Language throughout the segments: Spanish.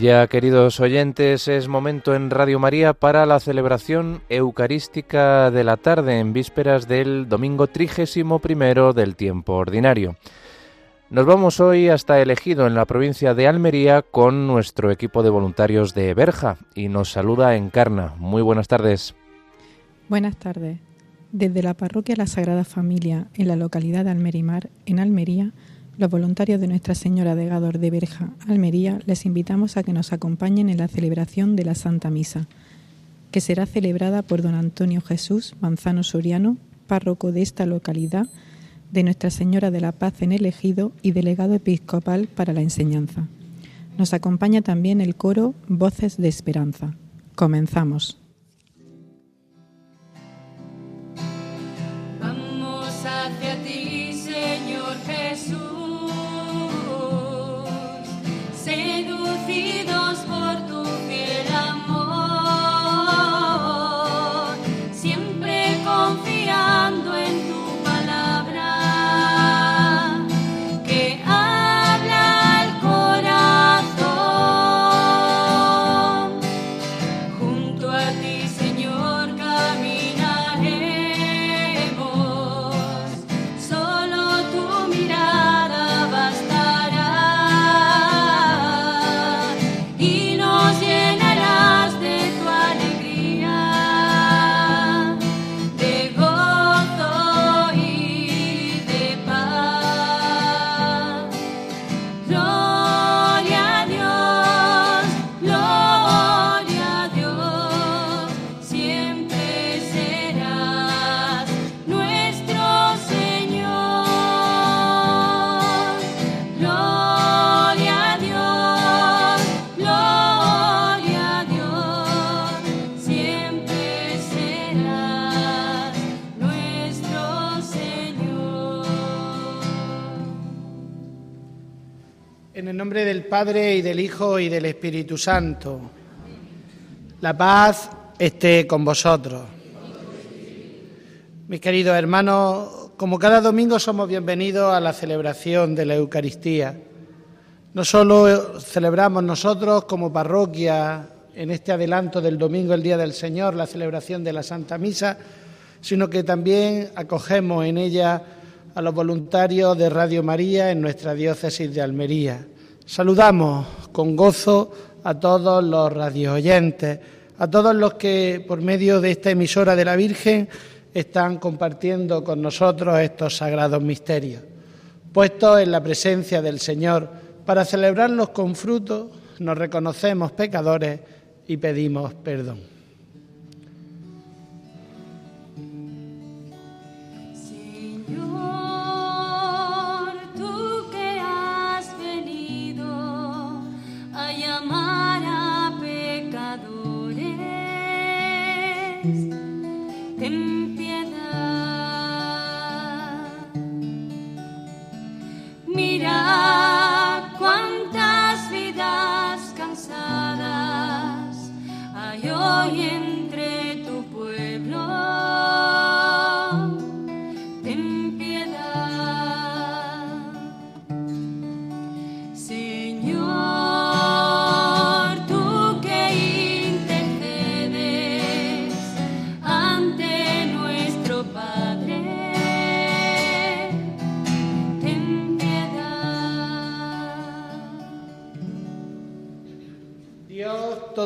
Ya, queridos oyentes, es momento en Radio María para la celebración eucarística de la tarde en vísperas del domingo trigésimo primero del tiempo ordinario. Nos vamos hoy hasta Elegido, en la provincia de Almería, con nuestro equipo de voluntarios de Berja y nos saluda Encarna. Muy buenas tardes. Buenas tardes. Desde la parroquia La Sagrada Familia, en la localidad de Almerimar, en Almería, los voluntarios de Nuestra Señora de Gador de Berja, Almería, les invitamos a que nos acompañen en la celebración de la Santa Misa, que será celebrada por don Antonio Jesús Manzano Soriano, párroco de esta localidad, de Nuestra Señora de la Paz en el Ejido y delegado episcopal para la enseñanza. Nos acompaña también el coro Voces de Esperanza. Comenzamos. Padre y del Hijo y del Espíritu Santo. La paz esté con vosotros. Mis queridos hermanos, como cada domingo somos bienvenidos a la celebración de la Eucaristía. No solo celebramos nosotros como parroquia en este adelanto del domingo, el Día del Señor, la celebración de la Santa Misa, sino que también acogemos en ella a los voluntarios de Radio María en nuestra diócesis de Almería. Saludamos con gozo a todos los radioyentes, a todos los que por medio de esta emisora de la Virgen están compartiendo con nosotros estos sagrados misterios. Puestos en la presencia del Señor para celebrarlos con fruto, nos reconocemos pecadores y pedimos perdón.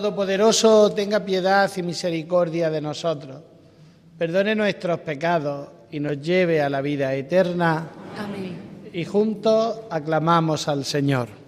Todopoderoso tenga piedad y misericordia de nosotros, perdone nuestros pecados y nos lleve a la vida eterna. Amén. Y juntos aclamamos al Señor.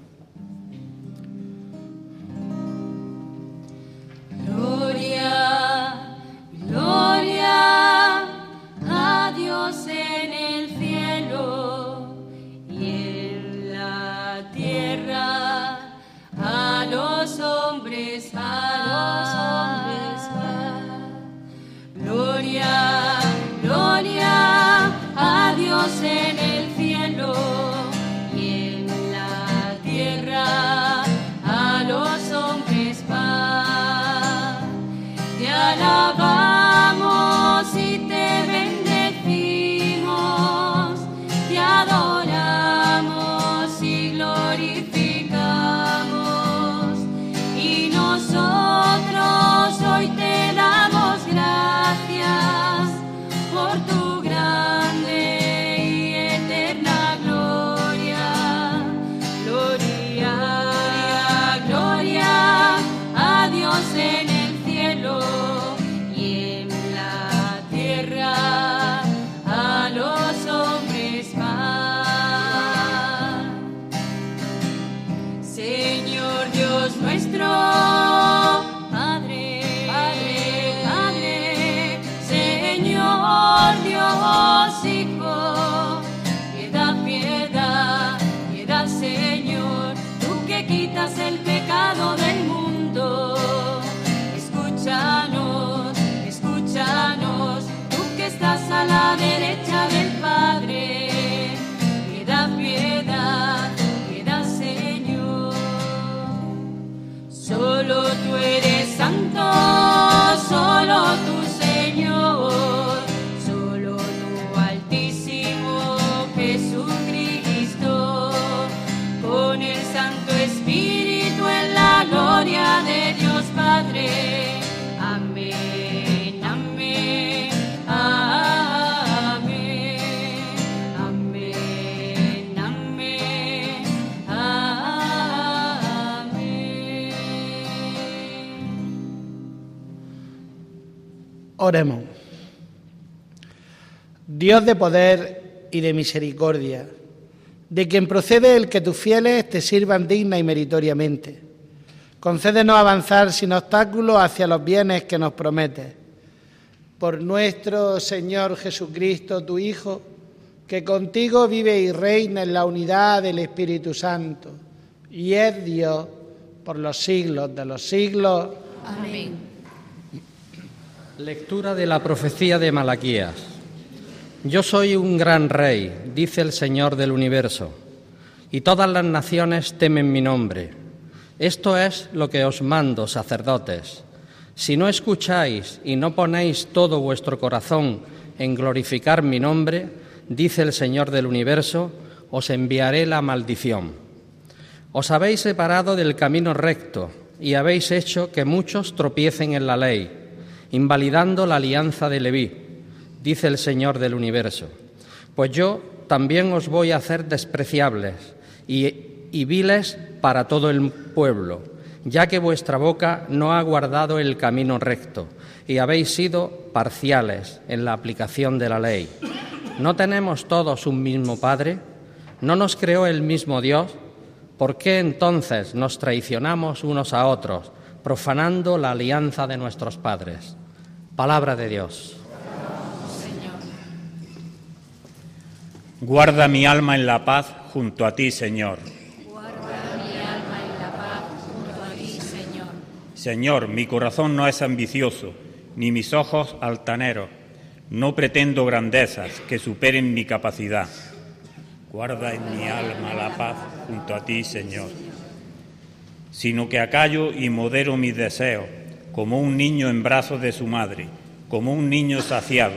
la la Oremos. Dios de poder y de misericordia, de quien procede el que tus fieles te sirvan digna y meritoriamente. Concédenos avanzar sin obstáculos hacia los bienes que nos prometes. Por nuestro Señor Jesucristo, tu Hijo, que contigo vive y reina en la unidad del Espíritu Santo, y es Dios por los siglos de los siglos. Amén. Lectura de la profecía de Malaquías. Yo soy un gran rey, dice el Señor del universo, y todas las naciones temen mi nombre. Esto es lo que os mando, sacerdotes. Si no escucháis y no ponéis todo vuestro corazón en glorificar mi nombre, dice el Señor del universo, os enviaré la maldición. Os habéis separado del camino recto y habéis hecho que muchos tropiecen en la ley, invalidando la alianza de Leví, dice el Señor del universo. Pues yo también os voy a hacer despreciables y, y viles para todo el pueblo, ya que vuestra boca no ha guardado el camino recto y habéis sido parciales en la aplicación de la ley. ¿No tenemos todos un mismo Padre? ¿No nos creó el mismo Dios? ¿Por qué entonces nos traicionamos unos a otros, profanando la alianza de nuestros padres? Palabra de Dios. Guarda mi alma en la paz junto a ti, Señor. Guarda mi alma en la paz junto a ti, Señor. Señor, mi corazón no es ambicioso, ni mis ojos altaneros. No pretendo grandezas que superen mi capacidad. Guarda en mi alma la paz junto a ti, Señor. Sino que acallo y modero mis deseos, como un niño en brazos de su madre, como un niño saciado.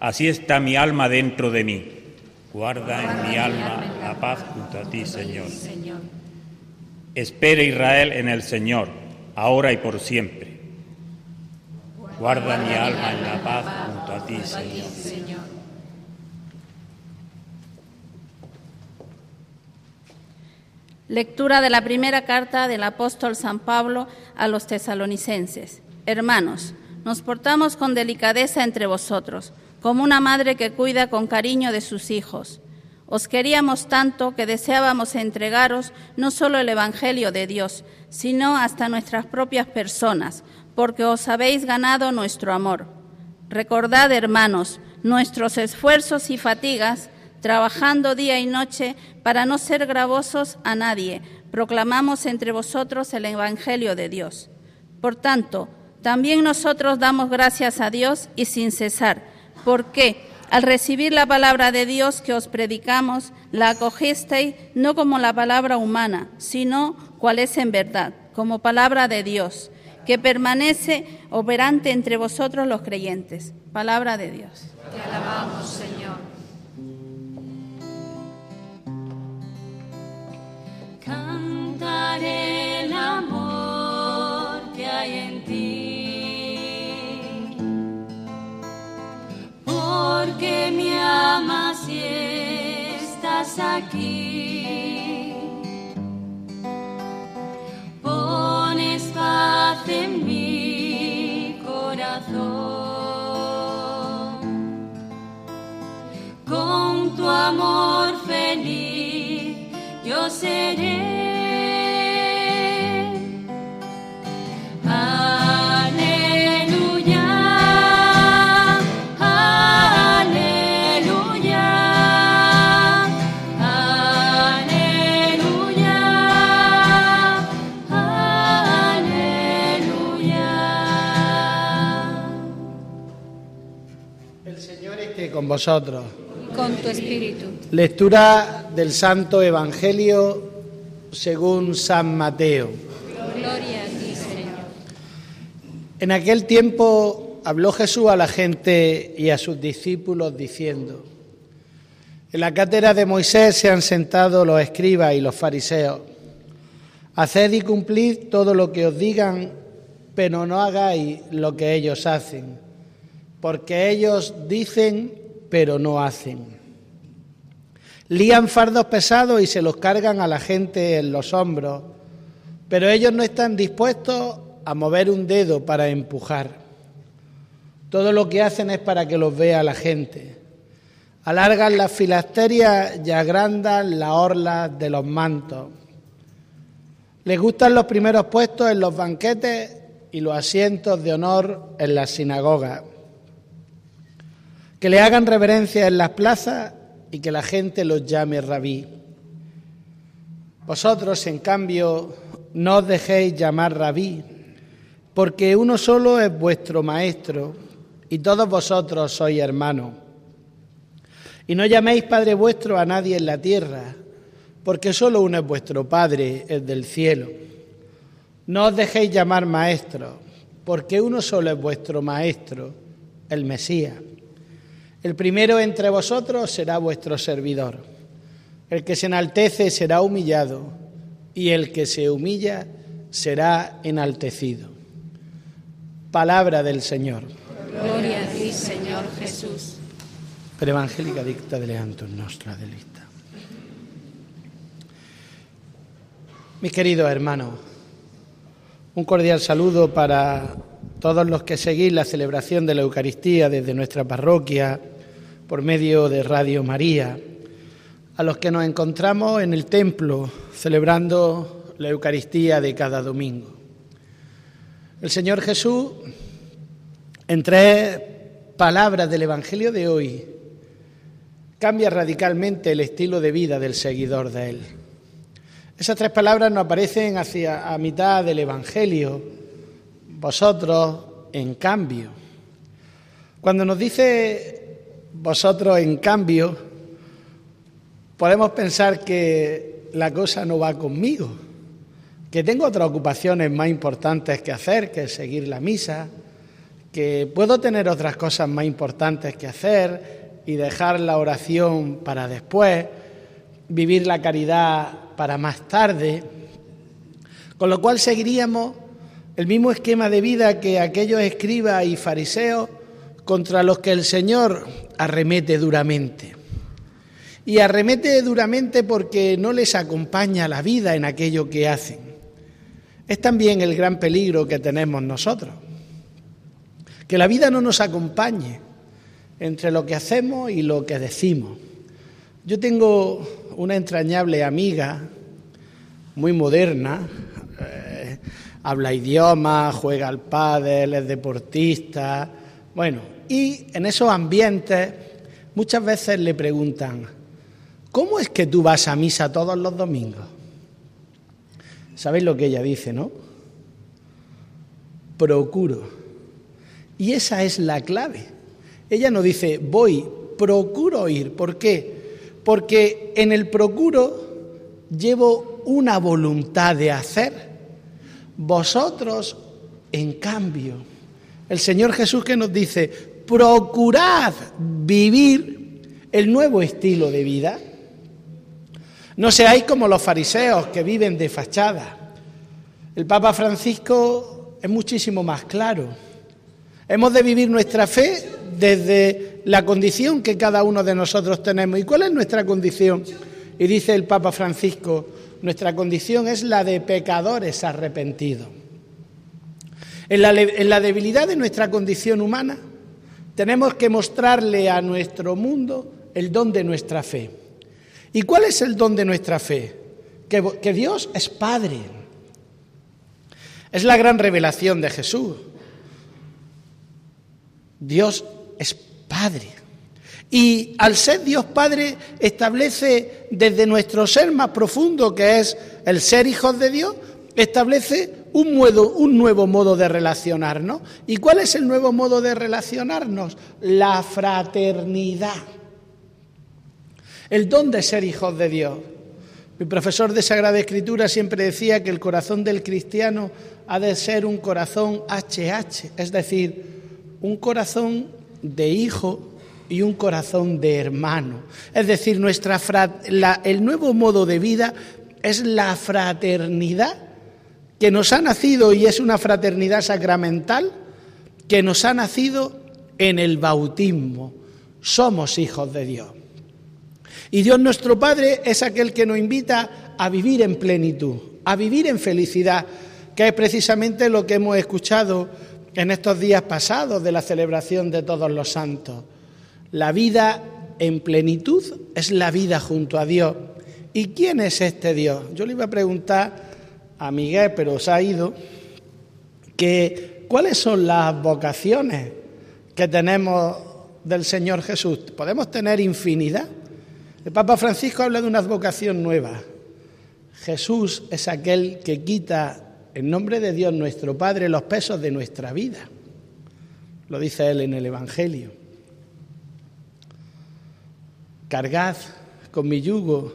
Así está mi alma dentro de mí. Guarda en mi alma la paz junto a ti, Señor. Espera Israel en el Señor, ahora y por siempre. Guarda mi alma en la paz junto a ti, Señor. Lectura de la primera carta del apóstol San Pablo a los tesalonicenses. Hermanos, nos portamos con delicadeza entre vosotros, como una madre que cuida con cariño de sus hijos. Os queríamos tanto que deseábamos entregaros no solo el Evangelio de Dios, sino hasta nuestras propias personas, porque os habéis ganado nuestro amor. Recordad, hermanos, nuestros esfuerzos y fatigas, trabajando día y noche para no ser gravosos a nadie, proclamamos entre vosotros el Evangelio de Dios. Por tanto, también nosotros damos gracias a Dios y sin cesar, porque al recibir la palabra de Dios que os predicamos, la acogisteis no como la palabra humana, sino cual es en verdad, como palabra de Dios, que permanece operante entre vosotros los creyentes. Palabra de Dios. Te alabamos, Señor. Cantaré el amor que hay en ti, porque me amas y estás aquí. Pones paz en mi corazón con tu amor feliz yo seré. Vosotros. Con tu espíritu. Lectura del Santo Evangelio según San Mateo. Gloria a ti, Señor. En aquel tiempo habló Jesús a la gente y a sus discípulos diciendo, en la cátedra de Moisés se han sentado los escribas y los fariseos. Haced y cumplid todo lo que os digan, pero no hagáis lo que ellos hacen, porque ellos dicen, pero no hacen. Lían fardos pesados y se los cargan a la gente en los hombros, pero ellos no están dispuestos a mover un dedo para empujar. Todo lo que hacen es para que los vea la gente. Alargan las filasterias y agrandan la orla de los mantos. Les gustan los primeros puestos en los banquetes y los asientos de honor en las sinagogas. Que le hagan reverencia en las plazas y que la gente los llame rabí. Vosotros, en cambio, no os dejéis llamar rabí, porque uno solo es vuestro maestro y todos vosotros sois hermanos. Y no llaméis Padre vuestro a nadie en la tierra porque solo uno es vuestro Padre, el del cielo. No os dejéis llamar maestro, porque uno solo es vuestro maestro, el Mesías. El primero entre vosotros será vuestro servidor. El que se enaltece será humillado, y el que se humilla será enaltecido. Palabra del Señor. Gloria a ti, Señor Jesús. Per evangelica dicta de Leantum nostra delita. Mis queridos hermanos, un cordial saludo para todos los que seguís la celebración de la Eucaristía desde nuestra parroquia por medio de Radio María, a los que nos encontramos en el templo celebrando la Eucaristía de cada domingo. El Señor Jesús, en tres palabras del Evangelio de hoy, cambia radicalmente el estilo de vida del seguidor de Él. Esas tres palabras nos aparecen hacia a mitad del Evangelio. Vosotros, en cambio. Cuando nos dice vosotros, en cambio, podemos pensar que la cosa no va conmigo, que tengo otras ocupaciones más importantes que hacer, que seguir la misa, que puedo tener otras cosas más importantes que hacer y dejar la oración para después, vivir la caridad para más tarde, con lo cual seguiríamos el mismo esquema de vida que aquellos escribas y fariseos contra los que el Señor arremete duramente. Y arremete duramente porque no les acompaña la vida en aquello que hacen. Es también el gran peligro que tenemos nosotros. Que la vida no nos acompañe entre lo que hacemos y lo que decimos. Yo tengo una entrañable amiga, muy moderna, eh, habla idioma, juega al pádel, es deportista, bueno, y en esos ambientes muchas veces le preguntan, ¿cómo es que tú vas a misa todos los domingos? ¿Sabéis lo que ella dice, no? Procuro. Y esa es la clave. Ella no dice, voy, procuro ir. ¿Por qué? porque en el procuro llevo una voluntad de hacer. Vosotros, en cambio, el Señor Jesús que nos dice, procurad vivir el nuevo estilo de vida. No seáis como los fariseos que viven de fachada. El Papa Francisco es muchísimo más claro. Hemos de vivir nuestra fe desde la condición que cada uno de nosotros tenemos. ¿Y cuál es nuestra condición? Y dice el Papa Francisco, nuestra condición es la de pecadores arrepentidos. En la, en la debilidad de nuestra condición humana tenemos que mostrarle a nuestro mundo el don de nuestra fe. ¿Y cuál es el don de nuestra fe? Que, Dios es Padre. Es la gran revelación de Jesús. Dios es Padre. Y al ser Dios Padre establece desde nuestro ser más profundo, que es el ser hijos de Dios, establece un, nuevo modo de relacionarnos. ¿Y cuál es el nuevo modo de relacionarnos? La fraternidad. El don de ser hijos de Dios. Mi profesor de Sagrada Escritura siempre decía que el corazón del cristiano ha de ser un corazón HH, es decir, un corazón de hijo y un corazón de hermano. Es decir, nuestra el nuevo modo de vida es la fraternidad que nos ha nacido y es una fraternidad sacramental que nos ha nacido en el bautismo. Somos hijos de Dios. Y Dios nuestro Padre es aquel que nos invita a vivir en plenitud, a vivir en felicidad, que es precisamente lo que hemos escuchado en estos días pasados de la celebración de todos los santos. La vida en plenitud es la vida junto a Dios. ¿Y quién es este Dios? Yo le iba a preguntar a pero se ha ido, que cuáles son las vocaciones que tenemos del Señor Jesús. Podemos tener infinidad. El Papa Francisco habla de una vocación nueva. Jesús es aquel que quita en nombre de Dios nuestro Padre los pesos de nuestra vida. Lo dice él en el Evangelio. Cargad con mi yugo,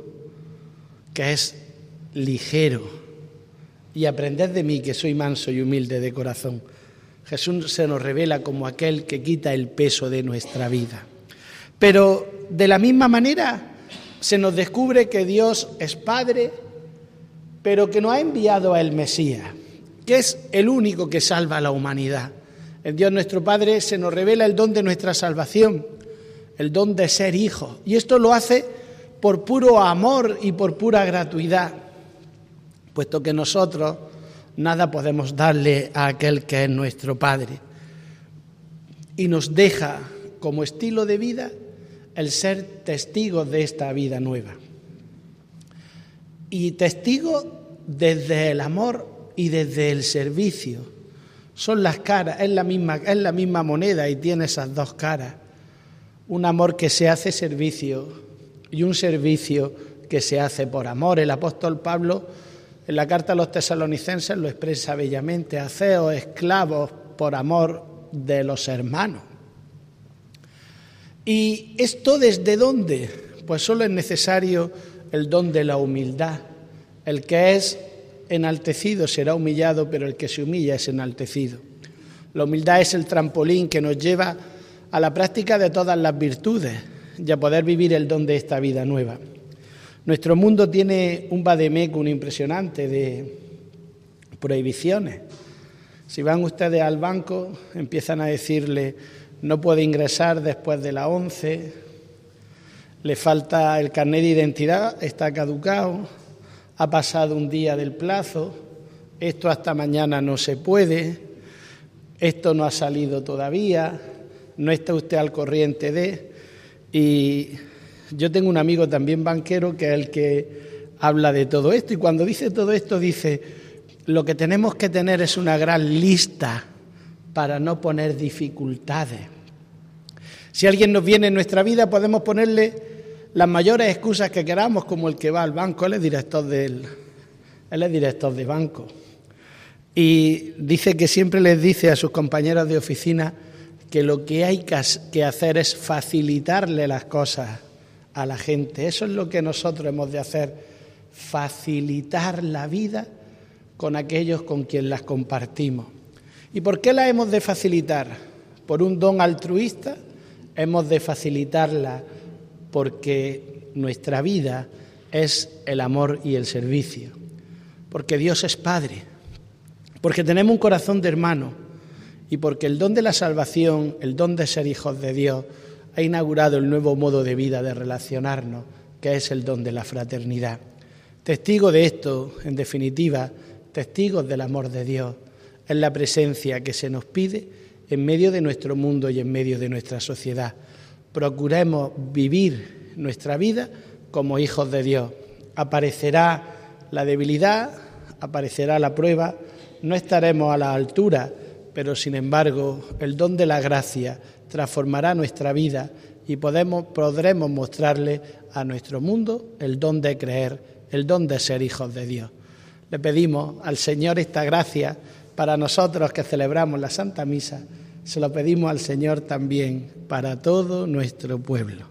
que es ligero, y aprended de mí, que soy manso y humilde de corazón. Jesús se nos revela como aquel que quita el peso de nuestra vida. Pero de la misma manera se nos descubre que Dios es Padre, pero que no ha enviado al Mesías, que es el único que salva a la humanidad. En Dios nuestro Padre se nos revela el don de nuestra salvación, el don de ser hijos. Y esto lo hace por puro amor y por pura gratuidad, puesto que nosotros nada podemos darle a aquel que es nuestro Padre. Y nos deja como estilo de vida el ser testigos de esta vida nueva. Y testigos desde el amor y desde el servicio. Son las caras, es la misma, es la misma moneda y tiene esas dos caras. Un amor que se hace servicio y un servicio que se hace por amor. El apóstol Pablo en la carta a los tesalonicenses lo expresa bellamente, haceos esclavos por amor de los hermanos. ¿Y esto desde dónde? Pues solo es necesario el don de la humildad. El que es enaltecido será humillado, pero el que se humilla es enaltecido. La humildad es el trampolín que nos lleva a la práctica de todas las virtudes y a poder vivir el don de esta vida nueva. Nuestro mundo tiene un vademecum impresionante de prohibiciones. Si van ustedes al banco, empiezan a decirle, no puede ingresar después de la 11, le falta el carnet de identidad, está caducado, ha pasado un día del plazo, esto hasta mañana no se puede, esto no ha salido todavía, no está usted al corriente de... Y yo tengo un amigo también banquero que es el que habla de todo esto y cuando dice todo esto dice, lo que tenemos que tener es una gran lista para no poner dificultades. Si alguien nos viene en nuestra vida podemos ponerle las mayores excusas que queramos, como el que va al banco, él es director del, él es director de banco. Y dice que siempre les dice a sus compañeros de oficina que lo que hay que hacer es facilitarle las cosas a la gente. Eso es lo que nosotros hemos de hacer, facilitar la vida con aquellos con quien las compartimos. ¿Y por qué la hemos de facilitar? ¿Por un don altruista? Hemos de facilitarla porque nuestra vida es el amor y el servicio, porque Dios es Padre, porque tenemos un corazón de hermano y porque el don de la salvación, el don de ser hijos de Dios, ha inaugurado el nuevo modo de vida de relacionarnos, que es el don de la fraternidad. Testigo de esto, en definitiva, testigos del amor de Dios, es la presencia que se nos pide en medio de nuestro mundo y en medio de nuestra sociedad. Procuremos vivir nuestra vida como hijos de Dios. Aparecerá la debilidad, aparecerá la prueba, no estaremos a la altura, pero sin embargo el don de la gracia transformará nuestra vida y podremos mostrarle a nuestro mundo el don de creer, el don de ser hijos de Dios. Le pedimos al Señor esta gracia para nosotros que celebramos la Santa Misa, se lo pedimos al Señor también para todo nuestro pueblo.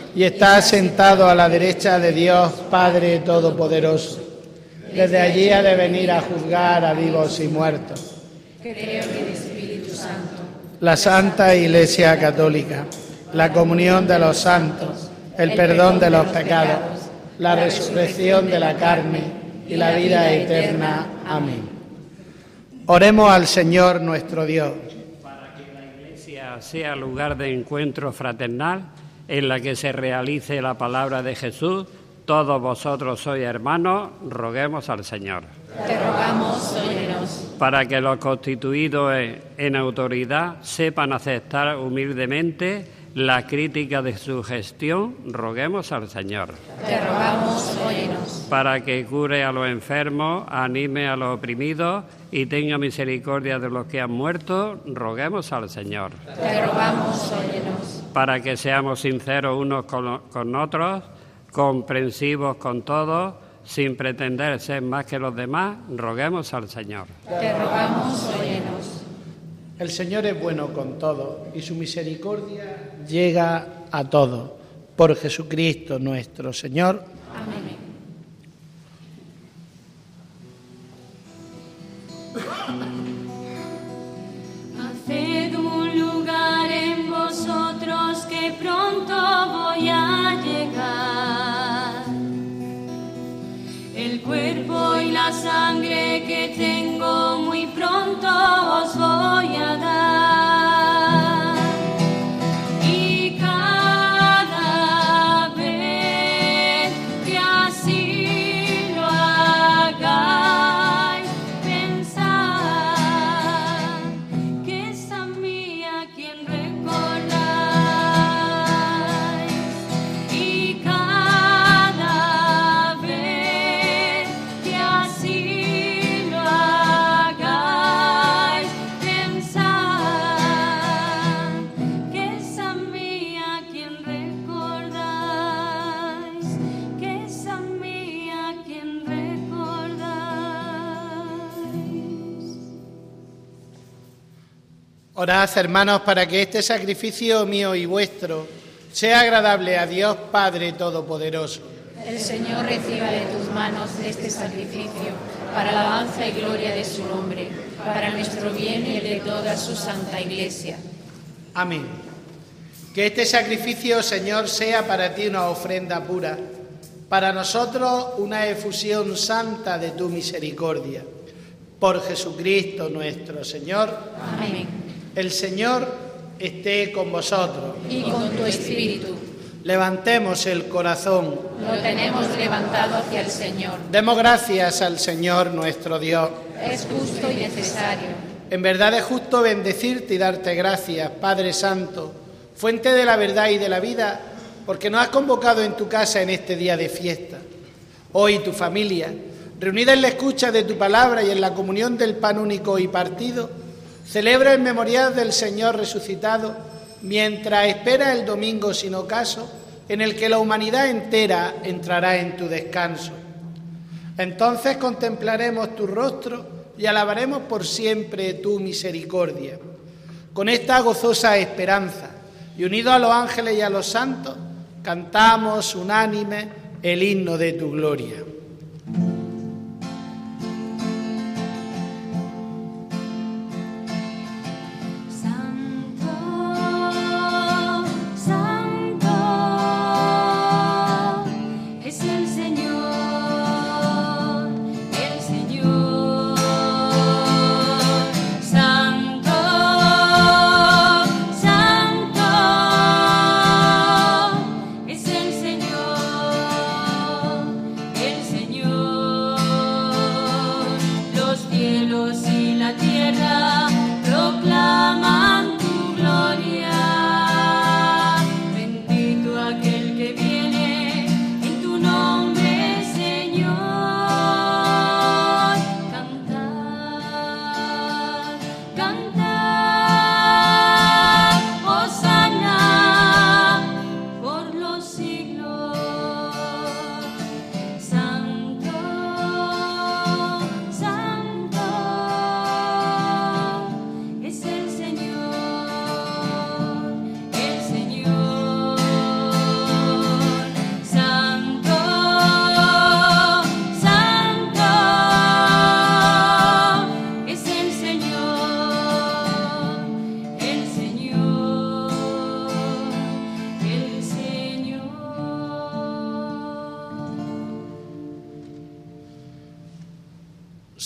y está sentado a la derecha de Dios Padre Todopoderoso. Desde allí ha de venir a juzgar a vivos y muertos. Creo en el Espíritu Santo, La Santa Iglesia Católica, la comunión de los santos, el perdón de los pecados, la resurrección de la carne y la vida eterna. Amén. Oremos al Señor nuestro Dios. iglesia sea lugar de encuentro fraternal en la que se realice la palabra de Jesús. Todos vosotros sois hermanos, roguemos al Señor. te rogamos, óyenos. Para que los constituidos en, en autoridad sepan aceptar humildemente la crítica de su gestión, roguemos al Señor. Te rogamos, óyenos. Para que cure a los enfermos, anime a los oprimidos y tenga misericordia de los que han muerto, roguemos al Señor. Te rogamos, óyenos. para que seamos sinceros unos con, con otros, comprensivos con todos, sin pretender ser más que los demás, roguemos al Señor. Te rogamos, óyenos. El Señor es bueno con todos y su misericordia llega a todos. Por Jesucristo nuestro Señor. Amén. Haced un lugar en vosotros que pronto voy a llegar. El cuerpo y la sangre que tengo muy pronto os voy a dar. Orad, hermanos, para que este sacrificio mío y vuestro sea agradable a Dios Padre Todopoderoso. El Señor reciba de tus manos este sacrificio para alabanza y gloria de su nombre, para nuestro bien y el de toda su santa iglesia. Amén. Que este sacrificio, Señor, sea para ti una ofrenda pura, para nosotros una efusión santa de tu misericordia. Por Jesucristo nuestro Señor. Amén. El Señor esté con vosotros. Y con tu espíritu Levantemos el corazón. lo tenemos levantado hacia el Señor. Demos gracias al Señor nuestro Dios. Es justo y necesario. En verdad es justo bendecirte y darte gracias, Padre Santo, fuente de la verdad y de la vida, porque nos has convocado en tu casa en este día de fiesta. Hoy tu familia, reunida en la escucha de tu palabra y en la comunión del pan único y partido, celebra el memorial del Señor resucitado mientras espera el domingo sin ocaso en el que la humanidad entera entrará en tu descanso. Entonces contemplaremos tu rostro y alabaremos por siempre tu misericordia. Con esta gozosa esperanza y unidos a los ángeles y a los santos, cantamos unánime el himno de tu gloria.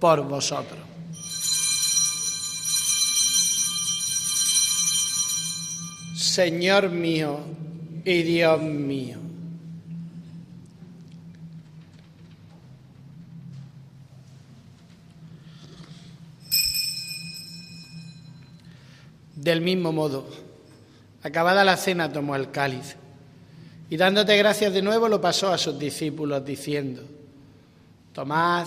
por vosotros. Señor mío y Dios mío. Del mismo modo, Acabada la cena tomó el cáliz y dándote gracias de nuevo lo pasó a sus discípulos diciendo, tomad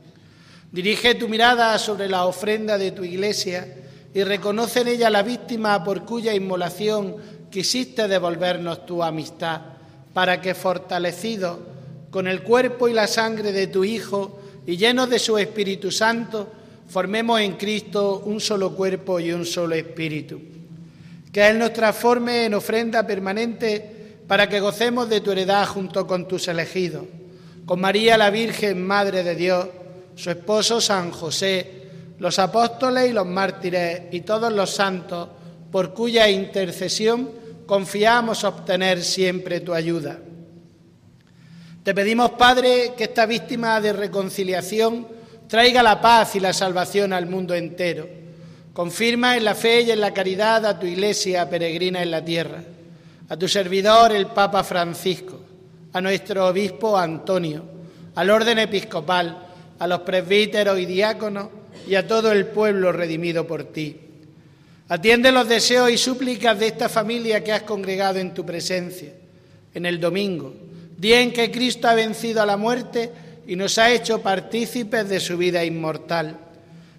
Dirige tu mirada sobre la ofrenda de tu iglesia y reconoce en ella la víctima por cuya inmolación quisiste devolvernos tu amistad, para que fortalecido con el cuerpo y la sangre de tu Hijo y llenos de su Espíritu Santo, formemos en Cristo un solo cuerpo y un solo espíritu. Que Él nos transforme en ofrenda permanente para que gocemos de tu heredad junto con tus elegidos, con María la Virgen, Madre de Dios, su esposo San José, los apóstoles y los mártires y todos los santos, por cuya intercesión confiamos obtener siempre tu ayuda. Te pedimos, Padre, que esta víctima de reconciliación traiga la paz y la salvación al mundo entero. Confirma en la fe y en la caridad a tu iglesia peregrina en la tierra, a tu servidor el Papa Francisco, a nuestro obispo Antonio, al orden episcopal, a los presbíteros y diáconos y a todo el pueblo redimido por ti. Atiende los deseos y súplicas de esta familia que has congregado en tu presencia, en el domingo, día en que Cristo ha vencido a la muerte y nos ha hecho partícipes de su vida inmortal.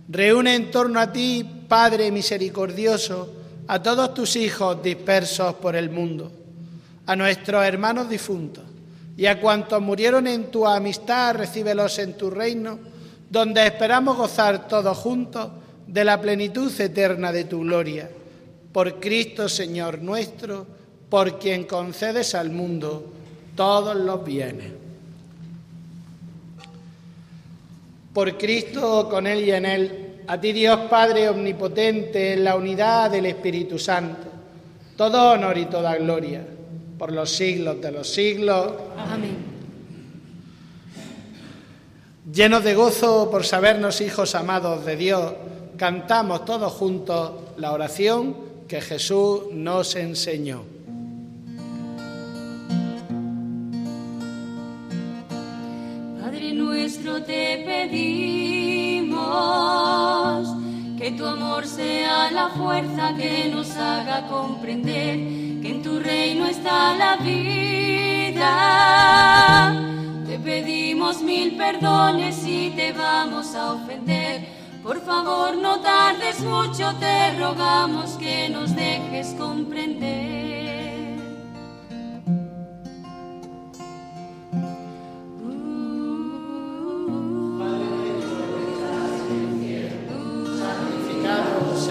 Reúne en torno a ti, Padre misericordioso, a todos tus hijos dispersos por el mundo, a nuestros hermanos difuntos y a cuantos murieron en tu amistad, recíbelos en tu reino, donde esperamos gozar todos juntos de la plenitud eterna de tu gloria. Por Cristo, Señor nuestro, por quien concedes al mundo todos los bienes. Por Cristo, con Él y en Él, a ti Dios Padre Omnipotente, en la unidad del Espíritu Santo, todo honor y toda gloria, por los siglos de los siglos. Amén. Llenos de gozo por sabernos hijos amados de Dios, cantamos todos juntos la oración que Jesús nos enseñó. Padre nuestro te pedimos que tu amor sea la fuerza que nos haga comprender que en tu reino está la vida. Te pedimos mil perdones si te vamos a ofender. Por favor, no tardes mucho, te rogamos que nos dejes comprender.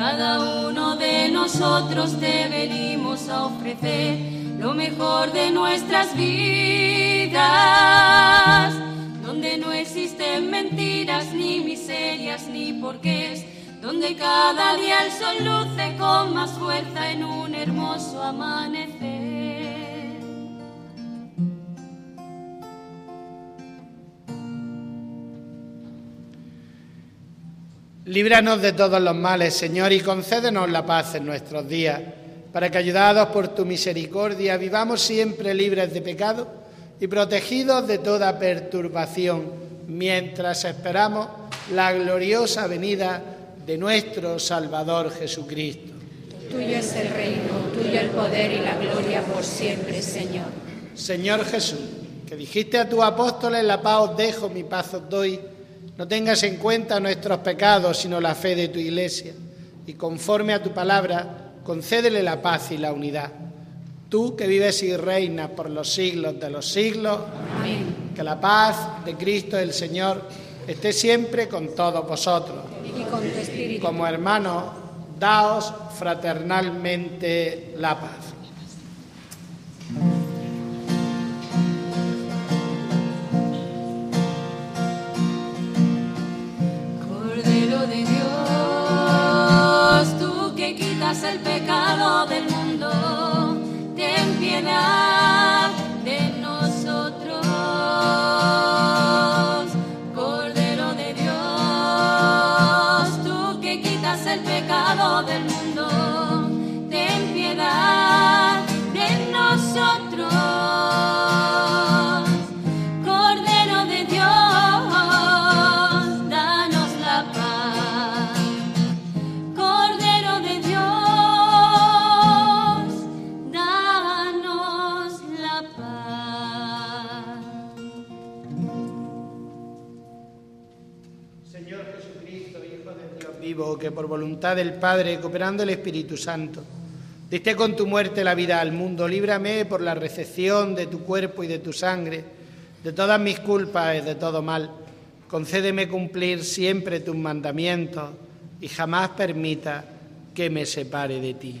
Cada uno de nosotros te venimos a ofrecer lo mejor de nuestras vidas. Donde no existen mentiras, ni miserias, ni porqués. Donde cada día el sol luce con más fuerza en un hermoso amanecer. Líbranos de todos los males, Señor, y concédenos la paz en nuestros días, para que, ayudados por tu misericordia, vivamos siempre libres de pecado y protegidos de toda perturbación, mientras esperamos la gloriosa venida de nuestro Salvador Jesucristo. Tuyo es el reino, tuyo el poder y la gloria por siempre, Señor. Señor Jesús, que dijiste a tus apóstoles, la paz os dejo, mi paz os doy, no tengas en cuenta nuestros pecados, sino la fe de tu iglesia, y conforme a tu palabra, concédele la paz y la unidad. Tú que vives y reinas por los siglos de los siglos, Amén. que la paz de Cristo el Señor esté siempre con todos vosotros. Y con tu espíritu. Como hermanos, daos fraternalmente la paz. El pecado del mundo, ten piedad por voluntad del Padre, cooperando el Espíritu Santo, diste con tu muerte la vida al mundo, líbrame por la recepción de tu cuerpo y de tu sangre, de todas mis culpas y de todo mal. Concédeme cumplir siempre tus mandamientos y jamás permita que me separe de ti.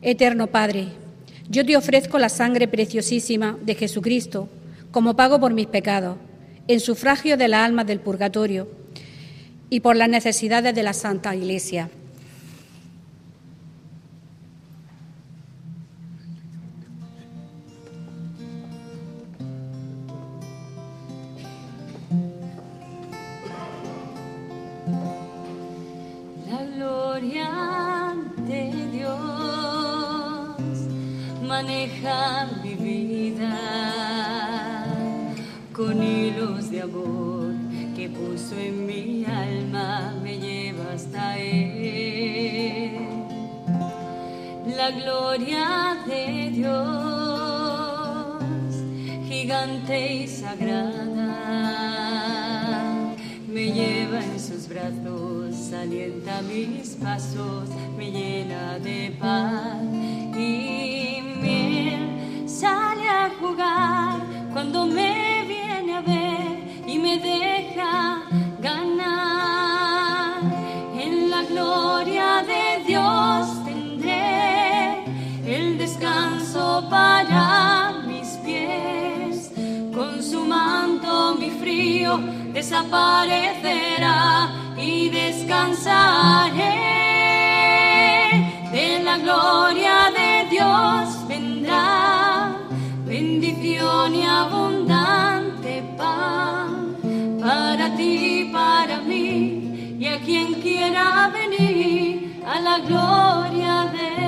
Eterno Padre, yo te ofrezco la sangre preciosísima de Jesucristo como pago por mis pecados, en sufragio de la alma del purgatorio y por las necesidades de la Santa Iglesia. Venir a la gloria de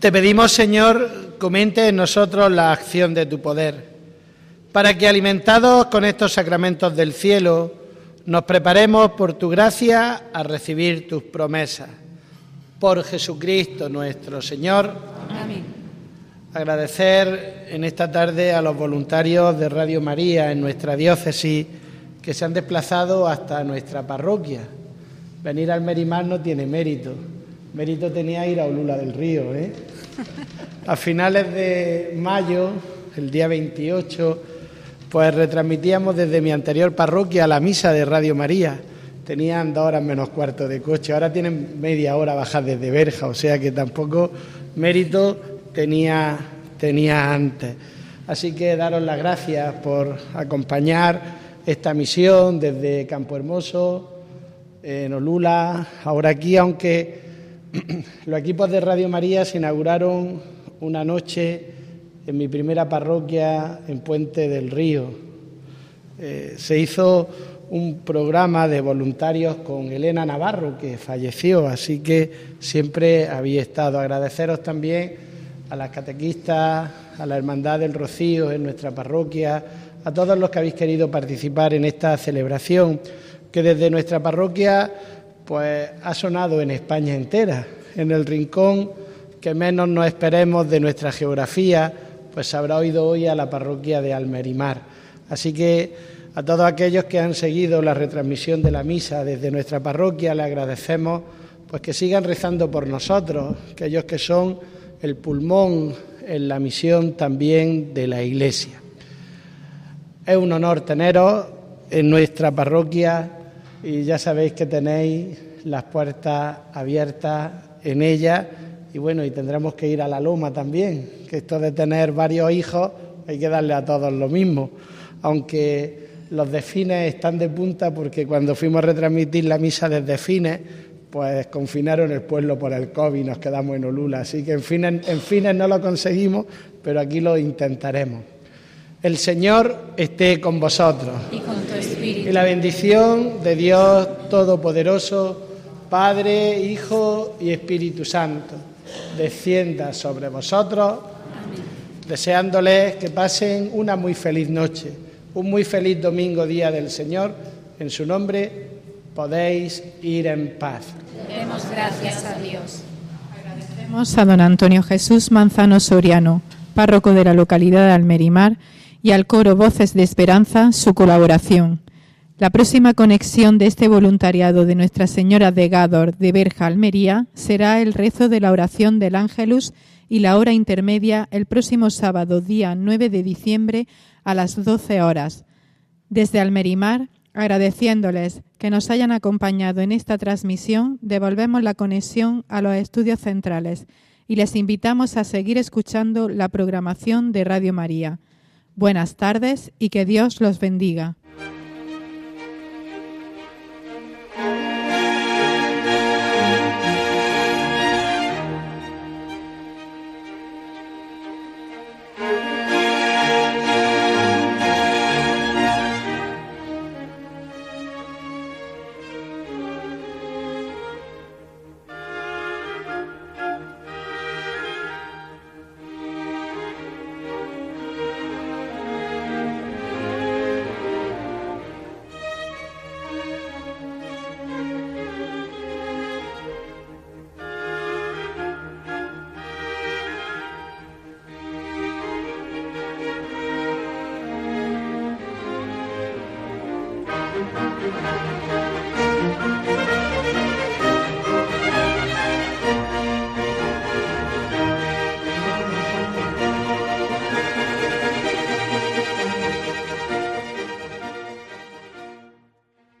Te pedimos, Señor, comente en nosotros la acción de tu poder, para que alimentados con estos sacramentos del cielo, nos preparemos por tu gracia a recibir tus promesas. Por Jesucristo nuestro Señor. Amén. Agradecer en esta tarde a los voluntarios de Radio María en nuestra diócesis que se han desplazado hasta nuestra parroquia. Venir al Merimar no tiene mérito. Mérito tenía ir a Olula del Río. ¿eh? A finales de mayo, el día 28, pues retransmitíamos desde mi anterior parroquia la misa de Radio María. Tenían dos horas menos cuarto de coche, ahora tienen media hora bajar desde Berja, o sea que tampoco mérito tenía, tenía antes. Así que daros las gracias por acompañar esta misión desde Campo Hermoso, en Olula, ahora aquí, aunque los equipos de Radio María se inauguraron una noche en mi primera parroquia en Puente del Río. Eh, se hizo un programa de voluntarios con Elena Navarro, que falleció, así que siempre había estado. Agradeceros también a las catequistas, a la Hermandad del Rocío en nuestra parroquia, a todos los que habéis querido participar en esta celebración, que desde nuestra parroquia pues ha sonado en España entera, en el rincón que menos nos esperemos de nuestra geografía, pues se habrá oído hoy a la parroquia de Almerimar. Así que a todos aquellos que han seguido la retransmisión de la misa desde nuestra parroquia le agradecemos pues que sigan rezando por nosotros, aquellos que son el pulmón en la misión también de la Iglesia. Es un honor teneros en nuestra parroquia y ya sabéis que tenéis las puertas abiertas en ella. Y bueno, y tendremos que ir a la loma también, que esto de tener varios hijos hay que darle a todos lo mismo, aunque los de Fines están de punta porque cuando fuimos a retransmitir la misa desde Fines, pues confinaron el pueblo por el COVID y nos quedamos en Olula, así que en Fines, en Fines no lo conseguimos, pero aquí lo intentaremos. El Señor esté con vosotros. Y con tu espíritu. Y la bendición de Dios Todopoderoso, Padre, Hijo y Espíritu Santo, descienda sobre vosotros, deseándoles que pasen una muy feliz noche, un muy feliz domingo, día del Señor. En su nombre podéis ir en paz. Demos gracias a Dios. Agradecemos a don Antonio Jesús Manzano Soriano, párroco de la localidad de Almerimar, y al coro Voces de Esperanza su colaboración. La próxima conexión de este voluntariado de Nuestra Señora de Gádor de Berja, Almería, será el rezo de la oración del Ángelus y la hora intermedia el próximo sábado, día 9 de diciembre, a las 12 horas. Desde Almerimar, agradeciéndoles que nos hayan acompañado en esta transmisión, devolvemos la conexión a los estudios centrales y les invitamos a seguir escuchando la programación de Radio María. Buenas tardes y que Dios los bendiga.